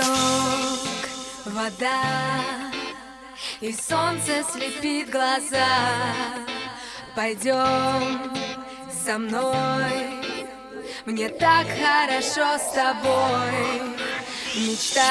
Песок, вода И солнце слепит глаза. Пойдем со мной Мне так хорошо с тобой. Мечта.